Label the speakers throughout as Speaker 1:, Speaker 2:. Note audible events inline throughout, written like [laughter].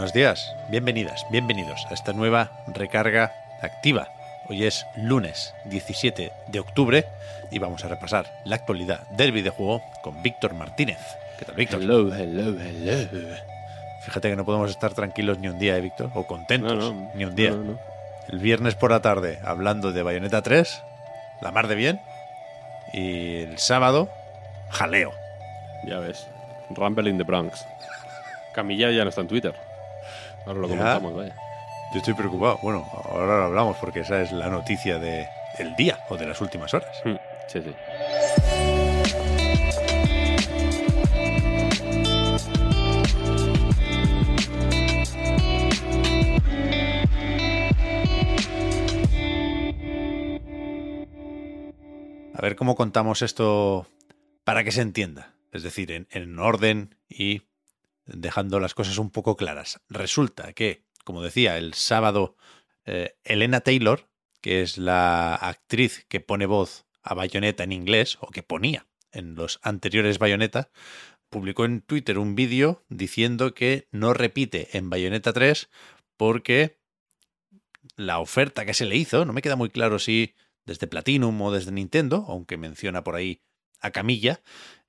Speaker 1: Buenos días, bienvenidas, bienvenidos a esta nueva recarga activa. Hoy es lunes 17 de octubre y vamos a repasar la actualidad del videojuego con Víctor Martínez. ¿Qué tal, Víctor?
Speaker 2: Hello, hello, hello.
Speaker 1: Fíjate que no podemos estar tranquilos ni un día, ¿eh, Víctor? O contentos
Speaker 2: No, no,
Speaker 1: ni un día.
Speaker 2: no.
Speaker 1: El viernes por la tarde hablando de Bayonetta 3, la mar de bien. Y el sábado, jaleo.
Speaker 2: Ya ves. Rumble in the Bronx. Camilla ya no está en Twitter. Ahora lo
Speaker 1: Ya.
Speaker 2: comentamos, vaya.
Speaker 1: Yo estoy preocupado. Bueno, ahora lo hablamos porque esa es la noticia de, del día o de las últimas horas.
Speaker 2: Hmm, Sí, sí.
Speaker 1: A ver cómo contamos esto para que se entienda. Es decir, en, en orden y dejando las cosas un poco claras. Resulta que, como decía, el sábado, eh, Elena Taylor, que es la actriz que pone voz a Bayonetta en inglés, o que ponía en los anteriores Bayonetta, publicó en Twitter un vídeo diciendo que no repite en Bayonetta 3 porque la oferta que se le hizo, no me queda muy claro si desde Platinum o desde Nintendo, aunque menciona por ahí a Camilla,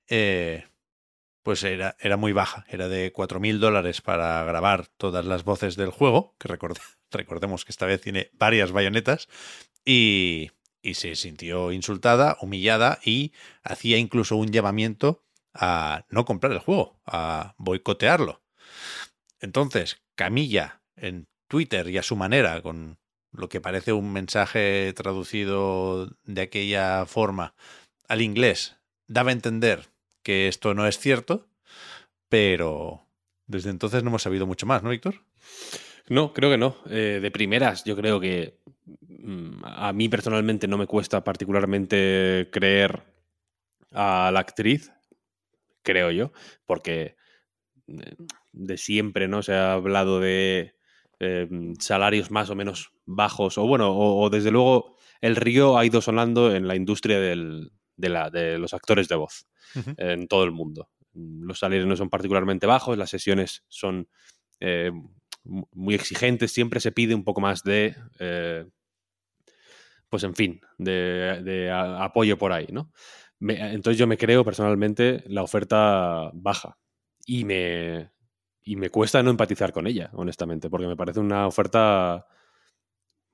Speaker 1: eh, pues era, era muy baja, era de 4.000 dólares para grabar todas las voces del juego, que recorde- [laughs] recordemos que esta vez tiene varias bayonetas, y, y se sintió insultada, humillada y hacía incluso un llamamiento a no comprar el juego, a boicotearlo. Entonces, Camilla en Twitter y a su manera, con lo que parece un mensaje traducido de aquella forma al inglés, daba a entender que esto no es cierto, pero desde entonces no hemos sabido mucho más, ¿no, Víctor?
Speaker 2: No, creo que no. Eh, de primeras, yo creo que mm, a mí personalmente no me cuesta particularmente creer a la actriz, creo yo, porque eh, de siempre no se ha hablado de eh, salarios más o menos bajos, o bueno, o desde luego el río ha ido sonando en la industria del- de, la- de los actores de voz
Speaker 1: Ujú.
Speaker 2: en todo el mundo. Los salarios no son particularmente bajos, las sesiones son eh, mu- muy exigentes, siempre se pide un poco más de, eh, pues en fin, de, de a- apoyo por ahí, ¿no? Me- entonces yo me creo personalmente la oferta baja y me, y me cuesta no empatizar con ella, honestamente, porque me parece una oferta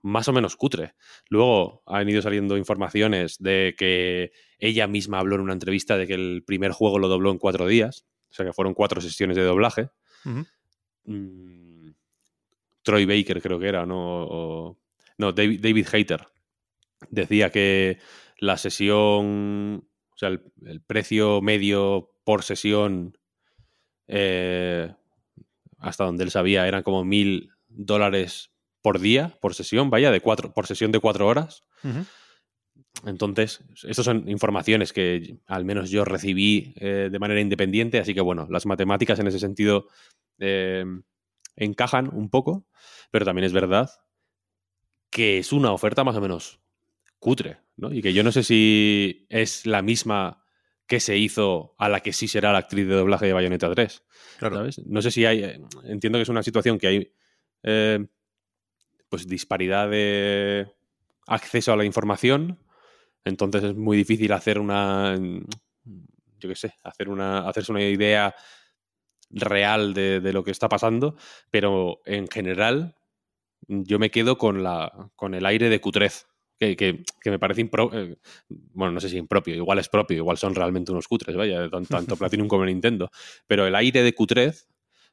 Speaker 2: más o menos cutre. Luego han ido saliendo informaciones de que ella misma habló en una entrevista de que el primer juego lo dobló en cuatro días, o sea que fueron cuatro sesiones de doblaje. Mm, Troy Baker creo que era, ¿no? O- no, David, David Hayter decía que la sesión, o sea, el, el precio medio por sesión, eh, hasta donde él sabía, eran como mil dólares por día, por sesión, vaya, de cuatro, por sesión de cuatro horas. Entonces, estas son informaciones que al menos yo recibí eh, de manera independiente, así que bueno, las matemáticas en ese sentido eh, encajan un poco, pero también es verdad que es una oferta más o menos cutre, ¿no? Y que yo no sé si es la misma que se hizo a la que sí será la actriz de doblaje de Bayonetta 3.
Speaker 1: Claro.
Speaker 2: ¿sabes? No sé si hay. eh, Entiendo que es una situación que hay. eh, pues disparidad de acceso a la información. Entonces es muy difícil hacer una. Yo qué sé, hacer una. hacerse una idea real de, de lo que está pasando. Pero en general, yo me quedo con la. con el aire de cutrez. Que, que- que me parece impro- eh, bueno, no sé si impropio, igual es propio, igual son realmente unos cutres, vaya, tan- tanto [laughs] Platinum como Nintendo. Pero el aire de cutrez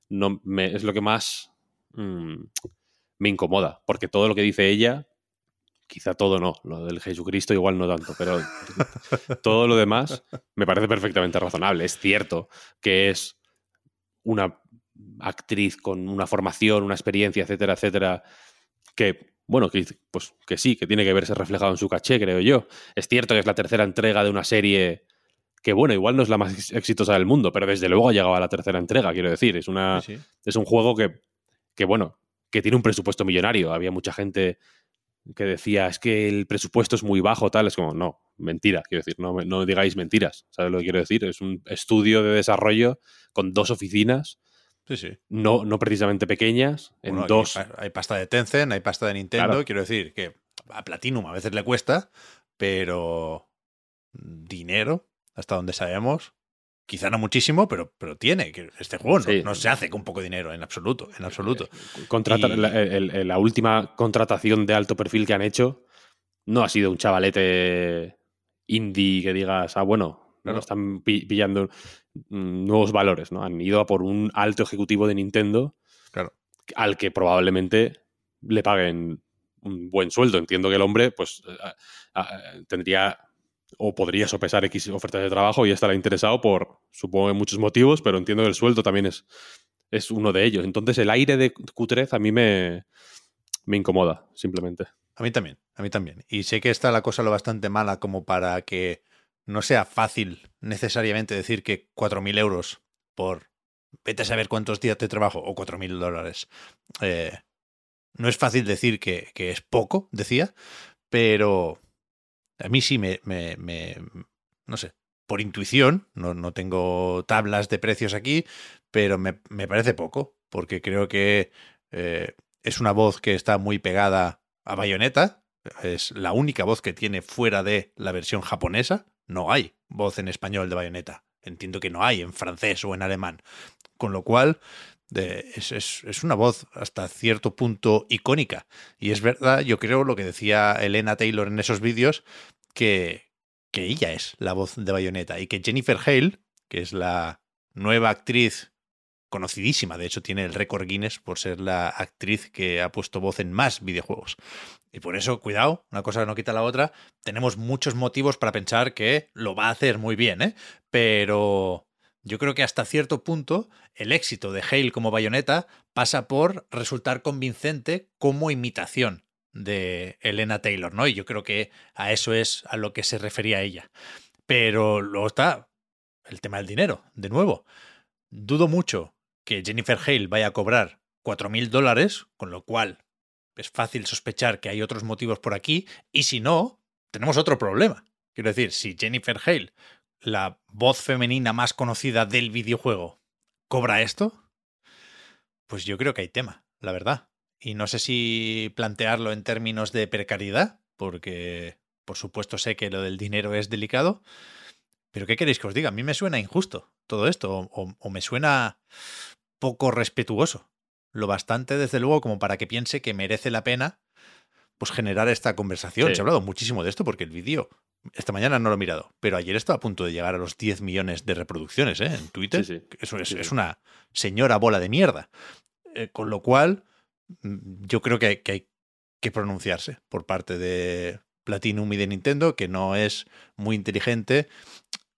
Speaker 2: no me, es lo que más mm, me incomoda, porque todo lo que dice ella quizá todo no, lo del Jesucristo igual no tanto, pero [laughs] todo lo demás me parece perfectamente razonable. Es cierto que es una actriz con una formación, una experiencia, etcétera, etcétera, que, bueno, que, pues, que sí, que tiene que verse reflejado en su caché, creo yo. Es cierto que es la tercera entrega de una serie que, bueno, igual no es la más exitosa del mundo, pero desde luego ha llegado a la tercera entrega, quiero decir. Es, una, es un juego que, que, bueno, que tiene un presupuesto millonario. Había mucha gente que decía, es que el presupuesto es muy bajo, tal. Es como, no, mentira, quiero decir, no, no digáis mentiras. ¿Sabes lo que quiero decir? Es un estudio de desarrollo con dos oficinas
Speaker 1: Sí, sí.
Speaker 2: No, no precisamente pequeñas, en dos.
Speaker 1: Hay, pasta de Tencent, hay pasta de Nintendo. Quiero decir que a Platinum a veces le cuesta, pero dinero, hasta donde sabemos, quizá no muchísimo, pero, pero tiene. Este juego no, se hace con poco dinero, en absoluto, en absoluto.
Speaker 2: Contrata, la, última contratación de alto perfil que han hecho no ha sido un chavalete indie que digas, ah, bueno, están pillando mm, nuevos valores, ¿no? Han ido a por un alto ejecutivo de Nintendo
Speaker 1: claro.
Speaker 2: al que probablemente le paguen un buen sueldo. Entiendo que el hombre, pues, tendría o podría sopesar X ofertas de trabajo y estará interesado por, supongo, muchos motivos, pero entiendo que el sueldo también es, es uno de ellos. Entonces, el aire de Q3 a mí me, me incomoda, simplemente.
Speaker 1: A mí también, a mí también. Y sé que está la cosa lo bastante mala como para que no sea fácil necesariamente decir que 4.000 euros por vete a saber cuántos días de trabajo o 4.000 dólares. Eh, no es fácil decir que, es poco, decía, pero a mí sí me, me, no sé, por intuición, no, no, tengo tablas de precios aquí, pero me, parece poco, porque creo que eh, es una voz que está muy pegada a Bayonetta, es la única voz que tiene fuera de la versión japonesa, no hay voz en español de bayoneta. Entiendo que no hay en francés o en alemán. Con lo cual, es, una voz hasta cierto punto icónica. Y es verdad, yo creo lo que decía Elena Taylor en esos vídeos, que, que ella es la voz de bayoneta y que Jennifer Hale, que es la nueva actriz conocidísima, de hecho tiene el récord Guinness por ser la actriz que ha puesto voz en más videojuegos. Y por eso, cuidado, una cosa no quita la otra, tenemos muchos motivos para pensar que lo va a hacer muy bien, ¿eh? Pero yo creo que hasta cierto punto el éxito de Hale como bayoneta pasa por resultar convincente como imitación de Elena Taylor, ¿no? Y yo creo que a eso es a lo que se refería ella. Pero luego está el tema del dinero, de nuevo. Dudo mucho que Jennifer Hale vaya a cobrar 4.000 dólares, con lo cual es fácil sospechar que hay otros motivos por aquí, y si no, tenemos otro problema. Quiero decir, si Jennifer Hale, la voz femenina más conocida del videojuego, cobra esto, pues yo creo que hay tema, la verdad. Y no sé si plantearlo en términos de precariedad, porque por supuesto sé que lo del dinero es delicado, pero ¿qué queréis que os diga? A mí me suena injusto todo esto, o, me suena poco respetuoso lo bastante, desde luego, como para que piense que merece la pena pues generar esta conversación. Se ha hablado muchísimo de esto porque el vídeo, esta mañana no lo he mirado, pero ayer estaba a punto de llegar a los 10 millones de reproducciones ¿eh? en Twitter. Es, una señora bola de mierda. Eh, con lo cual, mm, yo creo que hay, que pronunciarse por parte de Platinum y de Nintendo, que no es muy inteligente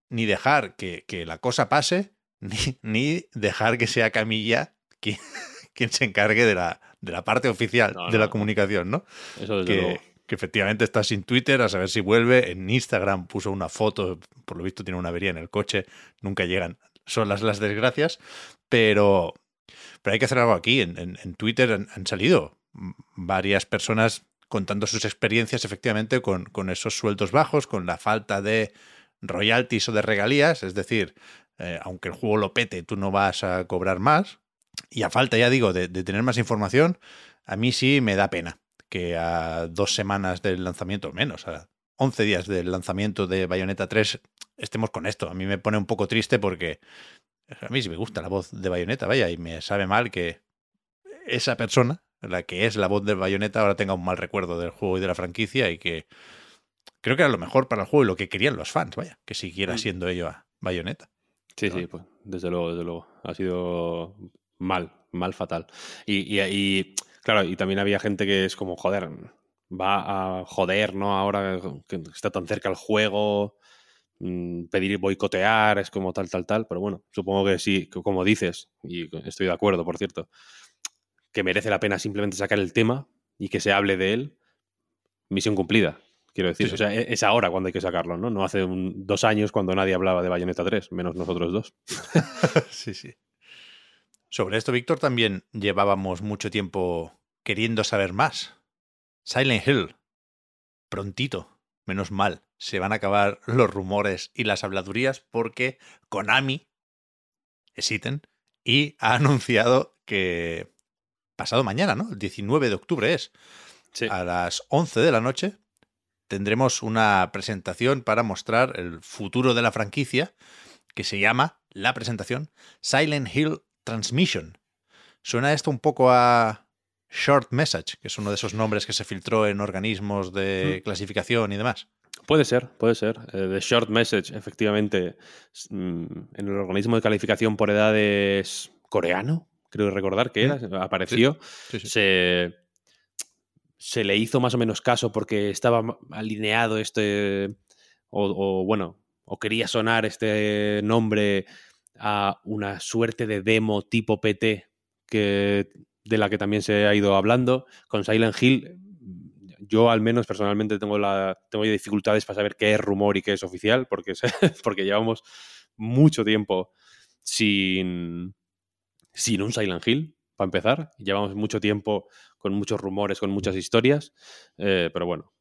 Speaker 1: ni dejar que, la cosa pase, [laughs] ni, dejar que sea Camilla quien, [laughs] quien se encargue de la, de la parte oficial de la comunicación, ¿no?
Speaker 2: Eso
Speaker 1: que, que efectivamente está sin Twitter, a saber si vuelve. En Instagram puso una foto, por lo visto tiene una avería en el coche, nunca llegan. Son las, las desgracias, pero, pero hay que hacer algo aquí. En, en, Twitter han, salido varias personas contando sus experiencias efectivamente con, con, esos sueldos bajos, con la falta de royalties o de regalías, es decir, eh, aunque el juego lo pete, tú no vas a cobrar más, y a falta, ya digo, de, tener más información, a mí sí me da pena que a dos semanas del lanzamiento, menos, a 11 días del lanzamiento de Bayonetta 3, estemos con esto. A mí me pone un poco triste porque a mí sí me gusta la voz de Bayonetta, vaya, y me sabe mal que esa persona, la que es la voz de Bayonetta, ahora tenga un mal recuerdo del juego y de la franquicia y que creo que era lo mejor para el juego y lo que querían los fans, vaya, que siguiera mm. siendo ello a Bayonetta.
Speaker 2: Sí, sí, pues desde luego, desde luego. Ha sido mal, mal fatal. Y, y, claro, y también había gente que es como, joder, va a joder, ¿no? Ahora que está tan cerca el juego, mm, pedir boicotear, es como tal, tal, tal. Pero bueno, supongo que sí, como dices, y estoy de acuerdo, por cierto, que merece la pena simplemente sacar el tema y que se hable de él. Misión cumplida, quiero decir. O sea, e-, es ahora cuando hay que sacarlo, ¿no? No hace dos años cuando nadie hablaba de Bayonetta 3, menos nosotros dos. [laughs]
Speaker 1: sí, sí. Sobre esto, Víctor, también llevábamos mucho tiempo queriendo saber más. Silent Hill. Prontito, menos mal, se van a acabar los rumores y las habladurías porque Konami, existen, y ha [laughs] anunciado que pasado mañana, ¿no? El 19 de octubre es. A las 11 de la noche tendremos una presentación para mostrar el futuro de la franquicia que se llama la presentación Silent Hill Transmission. Suena esto un poco a Short Message, que es uno de esos nombres que se filtró en organismos de hmm. clasificación y demás.
Speaker 2: Puede ser, puede ser. The eh, Short Message, efectivamente, mm, en el organismo de calificación por edades coreano, creo recordar que era, apareció. Se, se le hizo más o menos caso porque estaba alineado este, o, bueno, o quería sonar este nombre a una suerte de demo tipo PT que, de la que también se ha ido hablando. Con Silent Hill, yo al menos personalmente tengo, la, tengo dificultades para saber qué es rumor y qué es oficial, porque, [laughs] porque llevamos mucho tiempo sin, sin un Silent Hill, para empezar. Llevamos mucho tiempo con muchos rumores, con muchas historias, eh, pero bueno,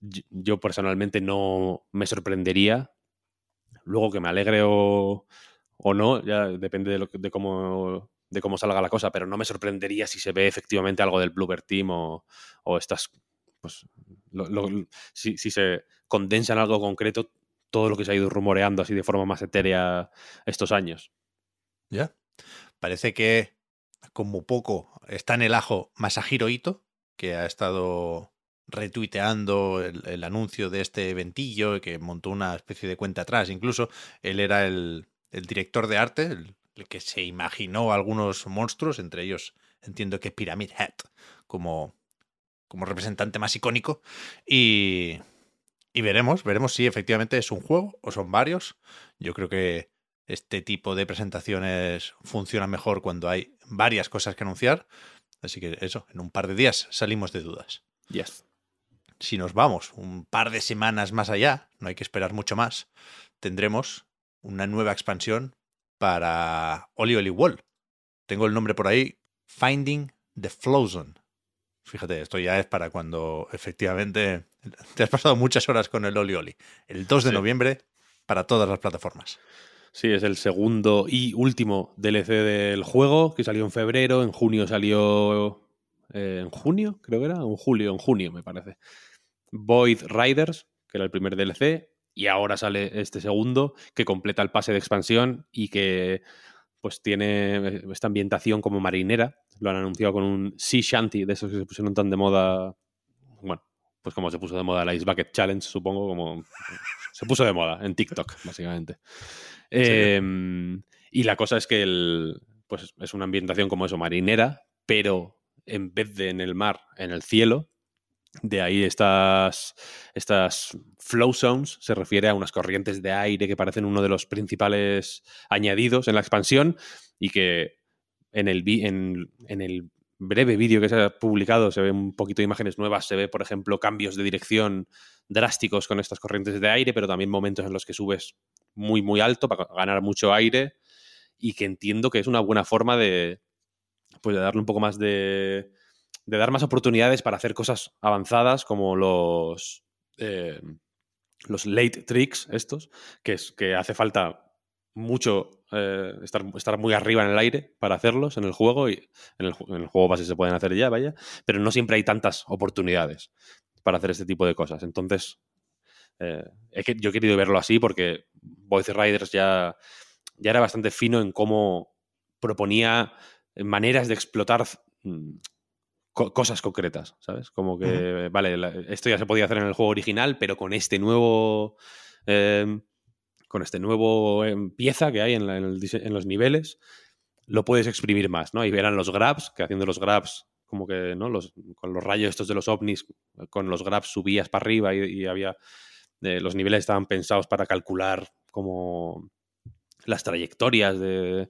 Speaker 2: yo personalmente no me sorprendería. Luego que me alegre o, o no, ya depende de, lo, de, cómo, de cómo salga la cosa, pero no me sorprendería si se ve efectivamente algo del Bluebird Team o, estas, pues, si, se condensa en algo concreto todo lo que se ha ido rumoreando así de forma más etérea estos años.
Speaker 1: Ya. Parece que como poco está en el ajo Masahiro Ito, que ha estado retuiteando el, anuncio de este eventillo, que montó una especie de cuenta atrás. Incluso él era el, director de arte, el, que se imaginó algunos monstruos, entre ellos entiendo que Pyramid Head, como, como representante más icónico. Y, y veremos, veremos si efectivamente es un juego o son varios. Yo creo que este tipo de presentaciones funciona mejor cuando hay varias cosas que anunciar. Así que eso, en un par de días salimos de dudas.
Speaker 2: Yes.
Speaker 1: Si nos vamos un par de semanas más allá, no hay que esperar mucho más, tendremos una nueva expansión para Oli Oli Wall. Tengo el nombre por ahí, Finding the Zone. Fíjate, esto ya es para cuando efectivamente [laughs] te has pasado muchas horas con el Oli Oli. El 2 de noviembre para todas las plataformas.
Speaker 2: Sí, es el segundo y último DLC del juego, que salió en febrero, en junio salió... Eh, ¿En junio? Creo que era, en julio, en junio me parece. Void Riders, que era el primer DLC, y ahora sale este segundo, que completa el pase de expansión y que pues tiene esta ambientación como marinera. Lo han anunciado con un Sea Shanty, de esos que se pusieron tan de moda, bueno, pues como se puso de moda la Ice Bucket Challenge, supongo, como se puso de moda en TikTok, básicamente. Em, y la cosa es que el, pues es una ambientación como eso, marinera, pero en vez de en el mar, en el cielo. De ahí estas, estas flow zones se refiere a unas corrientes de aire que parecen uno de los principales añadidos en la expansión y que en el, breve vídeo que se ha publicado se ve un poquito de imágenes nuevas, se ve, por ejemplo, cambios de dirección drásticos con estas corrientes de aire, pero también momentos en los que subes muy, muy alto para ganar mucho aire y que entiendo que es una buena forma de, pues, de darle un poco más de, de dar más oportunidades para hacer cosas avanzadas como los, eh, los late tricks estos, que, es, que hace falta mucho eh, estar, estar, muy arriba en el aire para hacerlos en el juego y en el, juego base se pueden hacer ya, vaya, pero no siempre hay tantas oportunidades para hacer este tipo de cosas. Entonces, eh, que, yo he querido verlo así porque Voice Riders ya, ya era bastante fino en cómo proponía maneras de explotar cosas concretas, ¿sabes? Como que, vale, esto ya se podía hacer en el juego original, pero con este nuevo... Em, con este nuevo em, pieza que hay en, en, los niveles, lo puedes exprimir más, ¿no? Y verán los grabs, que haciendo los grabs como que, ¿no? Los, con los rayos estos de los ovnis, con los graphs subías para arriba y, y había, eh, los niveles estaban pensados para calcular como las trayectorias de,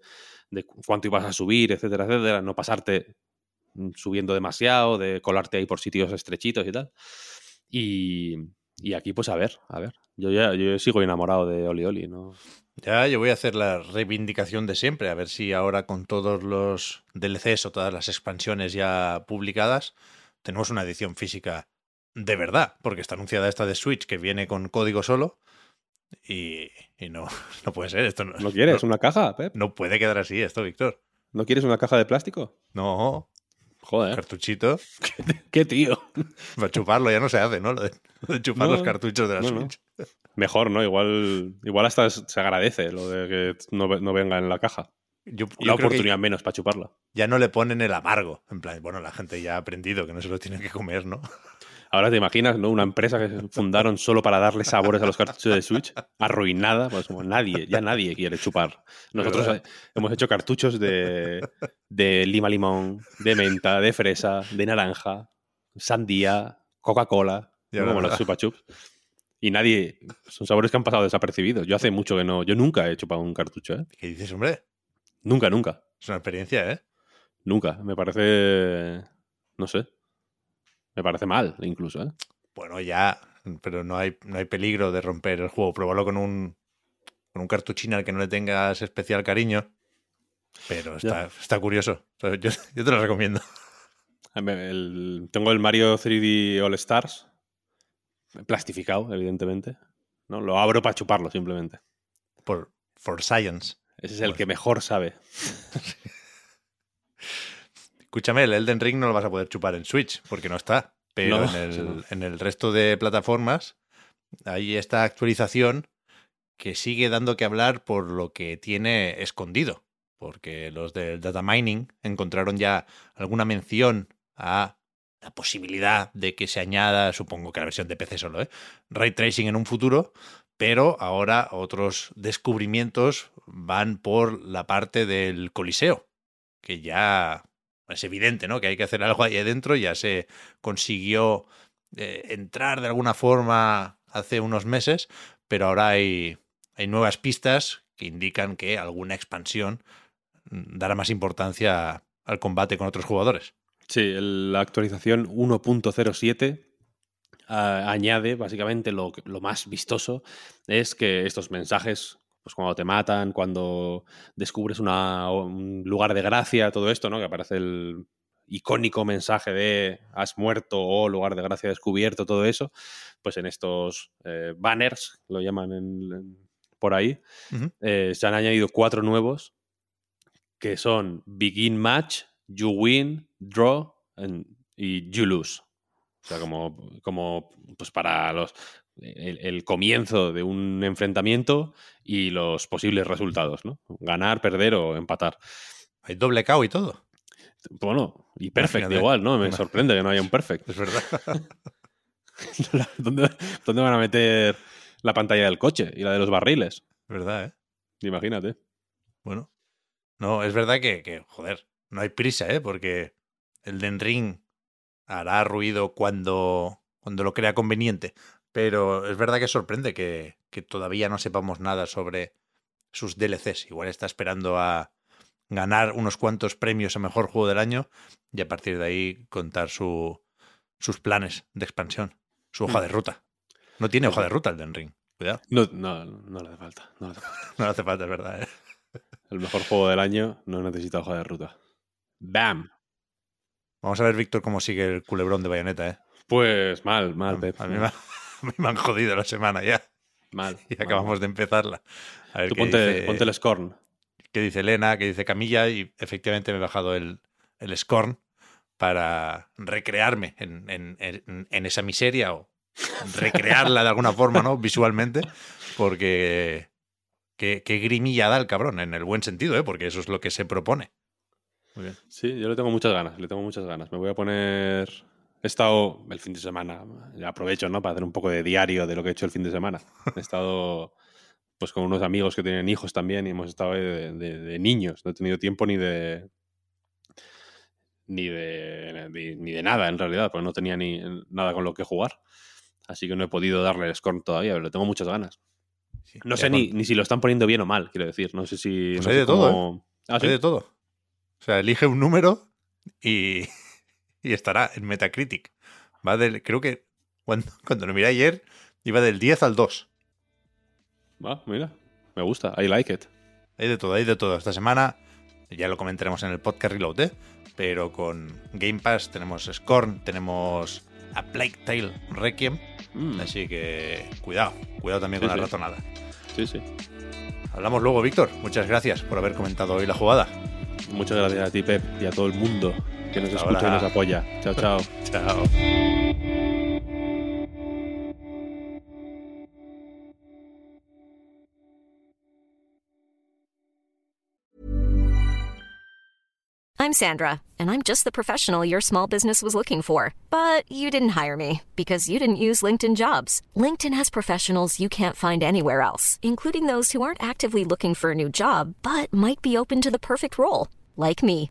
Speaker 2: de cu- cuánto ibas a subir, etcétera, etcétera, no pasarte subiendo demasiado, de colarte ahí por sitios estrechitos y tal. Y, y aquí, pues a ver, a ver. Yo ya yo sigo enamorado de Oli Oli, ¿no?
Speaker 1: Ya, yo voy a hacer la reivindicación de siempre, a ver si ahora con todos los DLCs o todas las expansiones ya publicadas, tenemos una edición física de verdad, porque está anunciada esta de Switch que viene con código solo y, y no, [laughs] no puede ser, esto no,
Speaker 2: ¿No quieres
Speaker 1: no,
Speaker 2: una caja, Pep?
Speaker 1: no puede quedar así esto, Víctor.
Speaker 2: ¿No quieres una caja de plástico?
Speaker 1: No,
Speaker 2: Joder,
Speaker 1: cartuchito, [laughs]
Speaker 2: qué tío.
Speaker 1: para chuparlo ya no se hace, ¿no? Lo de, lo de chupar
Speaker 2: No,
Speaker 1: los cartuchos de la
Speaker 2: no, no.
Speaker 1: Switch.
Speaker 2: Mejor, ¿no? Igual, igual hasta se agradece lo de que no, ve- no venga en la caja.
Speaker 1: Yo, que
Speaker 2: oportunidad menos para chuparla.
Speaker 1: ya no le ponen el amargo, en plan, bueno, la gente ya ha aprendido que no se lo tiene que comer, ¿no?
Speaker 2: Ahora te imaginas, ¿no? Una empresa que fundaron solo para darle sabores a los cartuchos de Switch, arruinada, pues como nadie, ya nadie quiere chupar. Nosotros
Speaker 1: ¿Verdad?
Speaker 2: hemos hecho cartuchos de, de lima limón, de menta, de fresa, de naranja, sandía, Coca-Cola, como los chupa chups. Y nadie, son sabores que han pasado desapercibidos. Yo hace mucho que no, yo nunca he chupado un cartucho, ¿eh?
Speaker 1: ¿Qué dices, hombre?
Speaker 2: Nunca, nunca.
Speaker 1: Es una experiencia, ¿eh?
Speaker 2: Nunca. Me parece. No sé. Me parece mal, incluso, ¿eh?
Speaker 1: Bueno, ya, pero no hay, no hay peligro de romper el juego. Pruébalo con un, con un cartuchín al que no le tengas especial cariño. Pero está, está curioso. Yo, yo te lo recomiendo.
Speaker 2: El- tengo el Mario 3D All Stars. Plastificado, evidentemente. ¿no? Lo abro para chuparlo, simplemente.
Speaker 1: Por, for Science.
Speaker 2: Ese es el
Speaker 1: Pues-
Speaker 2: que mejor sabe. [laughs]
Speaker 1: Escúchame, el Elden Ring no lo vas a poder chupar en Switch, porque no está. Pero
Speaker 2: No,
Speaker 1: en, el,
Speaker 2: no.
Speaker 1: en el resto de plataformas hay esta actualización que sigue dando que hablar por lo que tiene escondido. Porque los del data mining encontraron ya alguna mención a la posibilidad de que se añada, supongo que la versión de PC solo, ¿eh? ray tracing en un futuro, pero ahora otros descubrimientos van por la parte del Coliseo, que ya es evidente, ¿no? Que hay que hacer algo ahí adentro, ya se consiguió eh, entrar de alguna forma hace unos meses, pero ahora hay, hay nuevas pistas que indican que alguna expansión mm, dará más importancia al combate con otros jugadores.
Speaker 2: Sí, la actualización 1.07 ah, añade básicamente lo, lo más vistoso es que estos mensajes, pues cuando te matan, cuando descubres una- un lugar de gracia, todo esto, ¿no? Que aparece el icónico mensaje de has muerto o lugar de gracia descubierto, todo eso, pues en estos eh, banners, lo llaman en- en- por ahí, eh, se han añadido cuatro nuevos que son Begin Match, You Win, Draw and- y You Lose. O sea, como, como pues para los el, el comienzo de un enfrentamiento y los posibles resultados, ¿no? Ganar, perder o empatar.
Speaker 1: Hay doble KO y todo.
Speaker 2: Bueno, y perfect
Speaker 1: Imagínate.
Speaker 2: igual, ¿no? Me sorprende que no haya un perfect.
Speaker 1: Es verdad. [laughs]
Speaker 2: ¿Dónde, dónde van a meter la pantalla del coche y la de los barriles?
Speaker 1: Es verdad, ¿eh?
Speaker 2: Imagínate.
Speaker 1: Bueno. No, es verdad que, que, joder, no hay prisa, ¿eh? Porque el Den Ring hará ruido cuando, cuando lo crea conveniente. Pero es verdad que sorprende que, que todavía no sepamos nada sobre sus DLCs. Igual está esperando a ganar unos cuantos premios a mejor juego del año y a partir de ahí contar su, sus planes de expansión, su hoja de ruta. No tiene hoja de ruta el Den Ring. Cuidado,
Speaker 2: No, no, no le hace falta. No le hace falta. [laughs]
Speaker 1: no le hace falta, es verdad. ¿eh? [laughs]
Speaker 2: El mejor juego del año no necesita hoja de ruta. ¡Bam!
Speaker 1: Vamos a ver, Víctor, cómo sigue el culebrón de bayoneta, ¿eh?
Speaker 2: Pues mal, mal, Pep.
Speaker 1: a mí mí [laughs] me han jodido la semana ya
Speaker 2: Mal. [laughs]
Speaker 1: y
Speaker 2: mal.
Speaker 1: acabamos de empezarla. A ver
Speaker 2: Tú ponte,
Speaker 1: dice,
Speaker 2: ponte el Scorn.
Speaker 1: qué dice Elena, qué dice Camilla y efectivamente me he bajado el, el Scorn para recrearme en, en- en- en esa miseria o recrearla de alguna forma, ¿no? Visualmente, porque qué, qué grimilla da el cabrón, en el buen sentido, ¿eh? Porque eso es lo que se propone. Muy bien.
Speaker 2: Sí, yo le tengo muchas ganas, le tengo muchas ganas. Me voy a poner... He estado el fin de semana, aprovecho, ¿no? Para hacer un poco de diario de lo que he hecho el fin de semana. He estado pues con unos amigos que tienen hijos también y hemos estado de, de- de niños. No he tenido tiempo ni de ni de, ni, ni de nada en realidad, porque no tenía ni nada con lo que jugar. Así que no he podido darle el Scorn todavía, pero le tengo muchas ganas.
Speaker 1: Sí,
Speaker 2: No sé ni, ni si lo están poniendo bien o mal, quiero decir. No sé si.
Speaker 1: Pues
Speaker 2: no
Speaker 1: hay
Speaker 2: sé
Speaker 1: de todo,
Speaker 2: cómo- Ah,
Speaker 1: de todo. O sea, elige un número y, y estará en Metacritic. Va del, creo que cuando, [laughs] cuando lo miré ayer iba del 10 al 2.
Speaker 2: Va, mira, me gusta. I like it.
Speaker 1: Hay de todo, hay de todo. Esta semana ya lo comentaremos en el podcast Reload, ¿eh? pero con Game Pass tenemos Scorn, tenemos a Plague Tale Requiem.
Speaker 2: Mm,
Speaker 1: Así que cuidado, cuidado también
Speaker 2: Sí,
Speaker 1: con la ratonada.
Speaker 2: sí, sí.
Speaker 1: Hablamos luego, Víctor. Muchas gracias por haber comentado hoy la jugada.
Speaker 2: Muchas gracias a ti, Pep, y a todo el mundo que nos
Speaker 1: Hasta
Speaker 2: escucha y nos apoya. Chao, [laughs] chao.
Speaker 1: Chao.
Speaker 3: I'm Sandra, and I'm just the professional your small business was looking for. But you didn't hire me because you didn't use LinkedIn jobs. LinkedIn has professionals you can't find anywhere else, including those who aren't actively looking for a new job but might be open to the perfect role, like me.